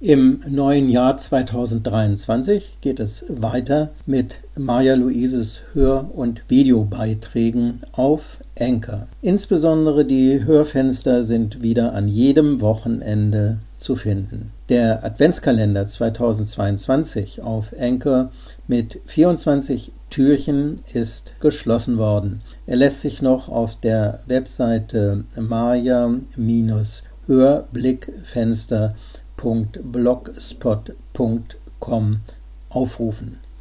Im neuen Jahr 2023 geht es weiter mit Maja Luises Hör- und Videobeiträgen auf Anchor. Insbesondere die Hörfenster sind wieder an jedem Wochenende zu finden. Der Adventskalender 2022 auf Anchor mit 24 Türchen ist geschlossen worden. Er lässt sich noch auf der Webseite Maya-Hörblickfenster.blogspot.com aufrufen.